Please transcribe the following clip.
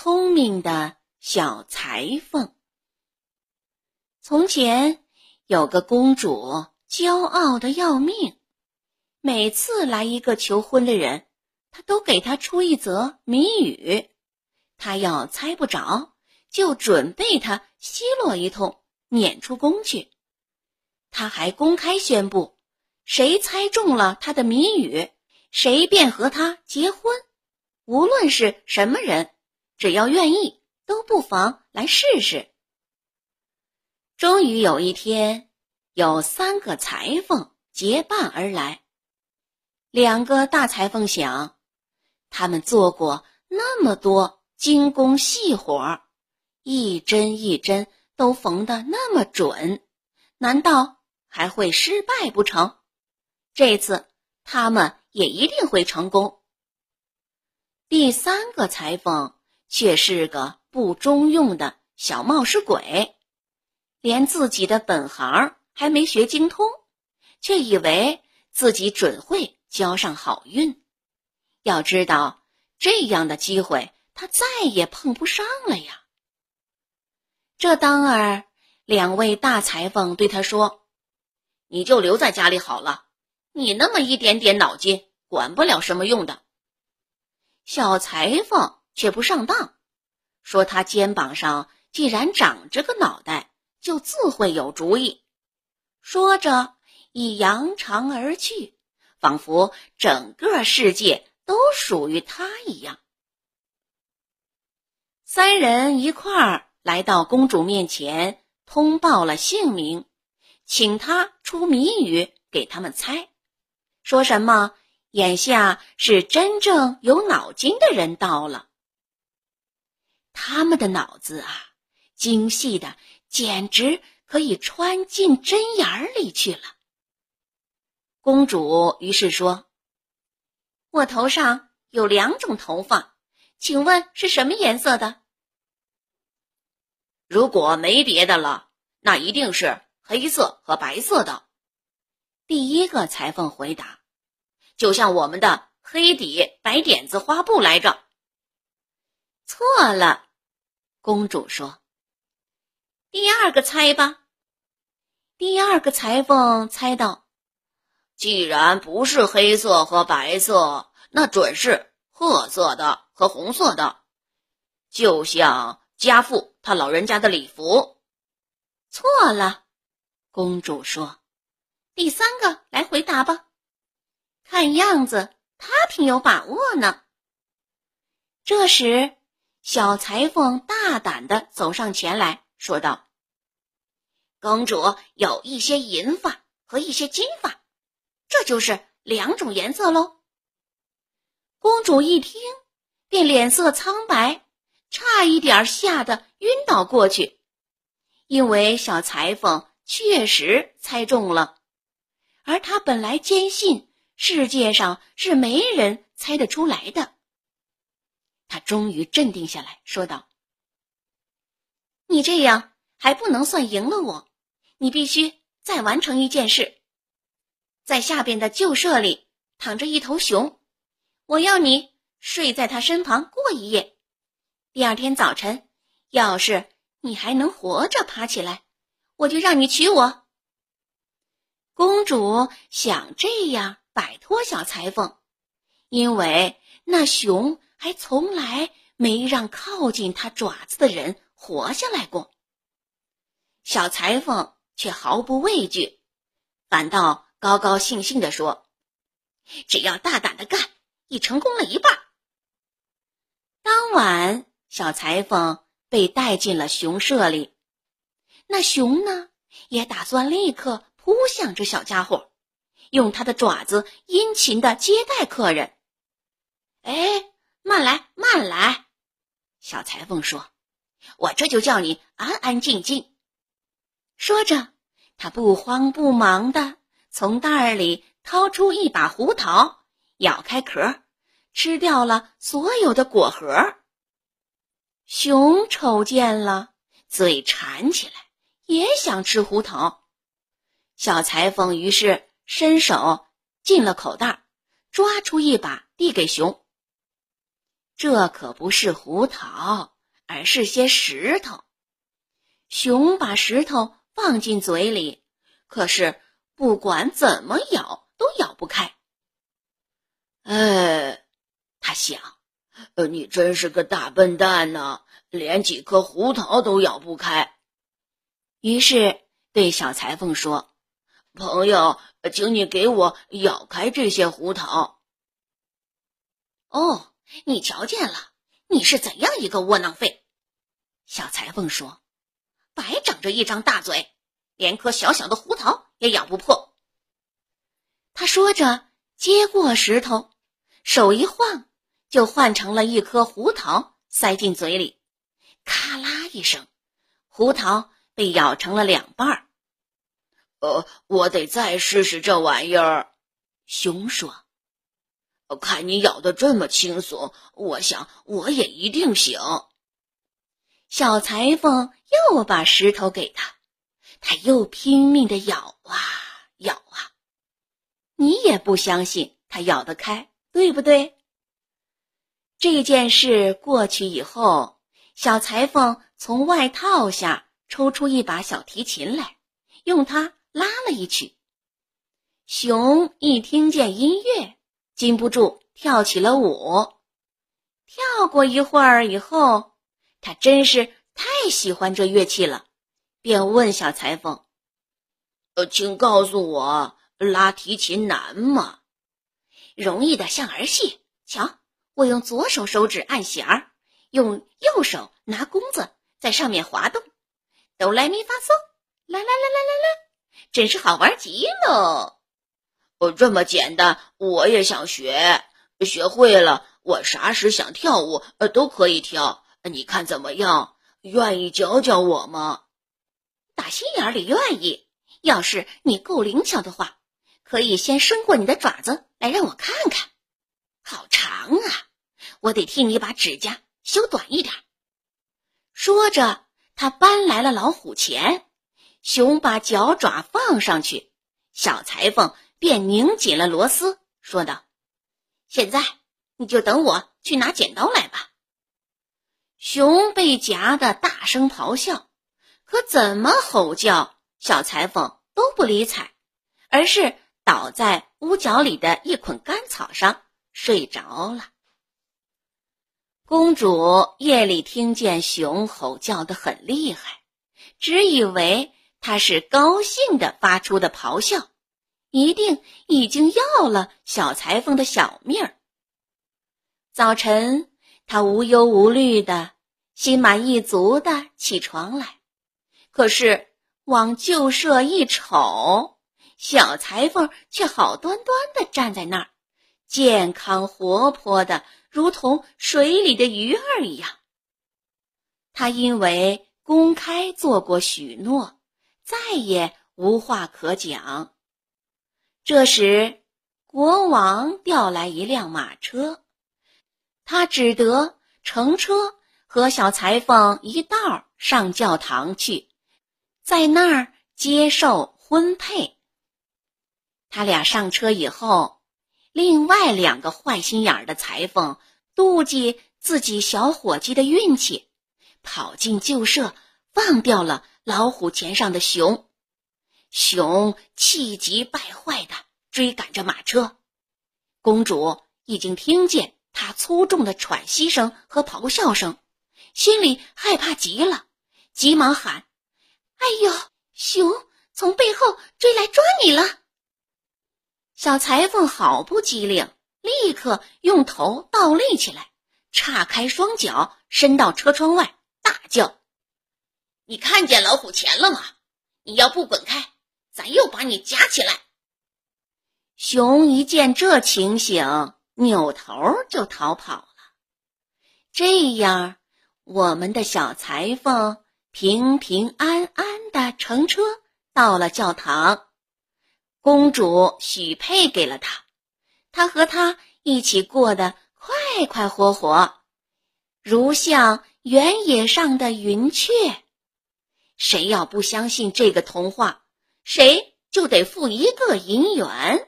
聪明的小裁缝。从前有个公主，骄傲的要命。每次来一个求婚的人，她都给他出一则谜语。他要猜不着，就准备他奚落一通，撵出宫去。他还公开宣布，谁猜中了他的谜语，谁便和他结婚。无论是什么人。只要愿意，都不妨来试试。终于有一天，有三个裁缝结伴而来。两个大裁缝想，他们做过那么多精工细活，一针一针都缝得那么准，难道还会失败不成？这次他们也一定会成功。第三个裁缝。却是个不中用的小冒失鬼，连自己的本行还没学精通，却以为自己准会交上好运。要知道，这样的机会他再也碰不上了呀。这当儿，两位大裁缝对他说：“你就留在家里好了，你那么一点点脑筋，管不了什么用的。”小裁缝。却不上当，说他肩膀上既然长着个脑袋，就自会有主意。说着，已扬长而去，仿佛整个世界都属于他一样。三人一块儿来到公主面前，通报了姓名，请她出谜语给他们猜，说什么眼下是真正有脑筋的人到了。他们的脑子啊，精细的简直可以穿进针眼里去了。公主于是说：“我头上有两种头发，请问是什么颜色的？”如果没别的了，那一定是黑色和白色的。第一个裁缝回答：“就像我们的黑底白点子花布来着。”错了。公主说：“第二个猜吧。”第二个裁缝猜到：“既然不是黑色和白色，那准是褐色的和红色的，就像家父他老人家的礼服。”错了，公主说：“第三个来回答吧。看样子他挺有把握呢。”这时。小裁缝大胆的走上前来说道：“公主有一些银发和一些金发，这就是两种颜色喽。”公主一听，便脸色苍白，差一点吓得晕倒过去，因为小裁缝确实猜中了，而她本来坚信世界上是没人猜得出来的。他终于镇定下来说道：“你这样还不能算赢了我，你必须再完成一件事。在下边的旧舍里躺着一头熊，我要你睡在他身旁过一夜。第二天早晨，要是你还能活着爬起来，我就让你娶我。”公主想这样摆脱小裁缝，因为那熊。还从来没让靠近他爪子的人活下来过。小裁缝却毫不畏惧，反倒高高兴兴地说：“只要大胆的干，已成功了一半。”当晚，小裁缝被带进了熊舍里，那熊呢，也打算立刻扑向这小家伙，用它的爪子殷勤的接待客人。哎。慢来，慢来！小裁缝说：“我这就叫你安安静静。”说着，他不慌不忙的从袋儿里掏出一把胡桃，咬开壳，吃掉了所有的果核。熊瞅见了，嘴馋起来，也想吃胡桃。小裁缝于是伸手进了口袋，抓出一把，递给熊。这可不是胡桃，而是些石头。熊把石头放进嘴里，可是不管怎么咬都咬不开。哎，他想，呃，你真是个大笨蛋呢，连几颗胡桃都咬不开。于是对小裁缝说：“朋友，请你给我咬开这些胡桃。”哦。你瞧见了，你是怎样一个窝囊废？小裁缝说：“白长着一张大嘴，连颗小小的胡桃也咬不破。”他说着，接过石头，手一晃，就换成了一颗胡桃，塞进嘴里。咔啦一声，胡桃被咬成了两半儿。呃，我得再试试这玩意儿。熊说。我看你咬的这么轻松，我想我也一定行。小裁缝又把石头给他，他又拼命的咬啊咬啊。你也不相信他咬得开，对不对？这件事过去以后，小裁缝从外套下抽出一把小提琴来，用它拉了一曲。熊一听见音乐。禁不住跳起了舞，跳过一会儿以后，他真是太喜欢这乐器了，便问小裁缝：“呃，请告诉我，拉提琴难吗？容易的像儿戏。瞧，我用左手手指按弦儿，用右手拿弓子在上面滑动，哆来咪发嗦，啦啦啦啦啦啦，真是好玩极了。”哦，这么简单，我也想学。学会了，我啥时想跳舞，呃，都可以跳。你看怎么样？愿意教教我吗？打心眼里愿意。要是你够灵巧的话，可以先伸过你的爪子来让我看看。好长啊，我得替你把指甲修短一点。说着，他搬来了老虎钳。熊把脚爪放上去，小裁缝。便拧紧了螺丝，说道：“现在你就等我去拿剪刀来吧。”熊被夹得大声咆哮，可怎么吼叫，小裁缝都不理睬，而是倒在屋角里的一捆干草上睡着了。公主夜里听见熊吼叫的很厉害，只以为他是高兴的发出的咆哮。一定已经要了小裁缝的小命儿。早晨，他无忧无虑的、心满意足的起床来，可是往旧舍一瞅，小裁缝却好端端的站在那儿，健康活泼的，如同水里的鱼儿一样。他因为公开做过许诺，再也无话可讲。这时，国王调来一辆马车，他只得乘车和小裁缝一道上教堂去，在那儿接受婚配。他俩上车以后，另外两个坏心眼儿的裁缝妒忌自己小伙计的运气，跑进旧舍，放掉了老虎钳上的熊。熊气急败坏的追赶着马车，公主已经听见他粗重的喘息声和咆哮声，心里害怕极了，急忙喊：“哎呦，熊从背后追来抓你了！”小裁缝好不机灵，立刻用头倒立起来，岔开双脚，伸到车窗外，大叫：“你看见老虎钳了吗？你要不滚开！”咱又把你夹起来。熊一见这情形，扭头就逃跑了。这样，我们的小裁缝平平安安的乘车到了教堂。公主许配给了他，他和他一起过得快快活活，如像原野上的云雀。谁要不相信这个童话？谁就得付一个银元。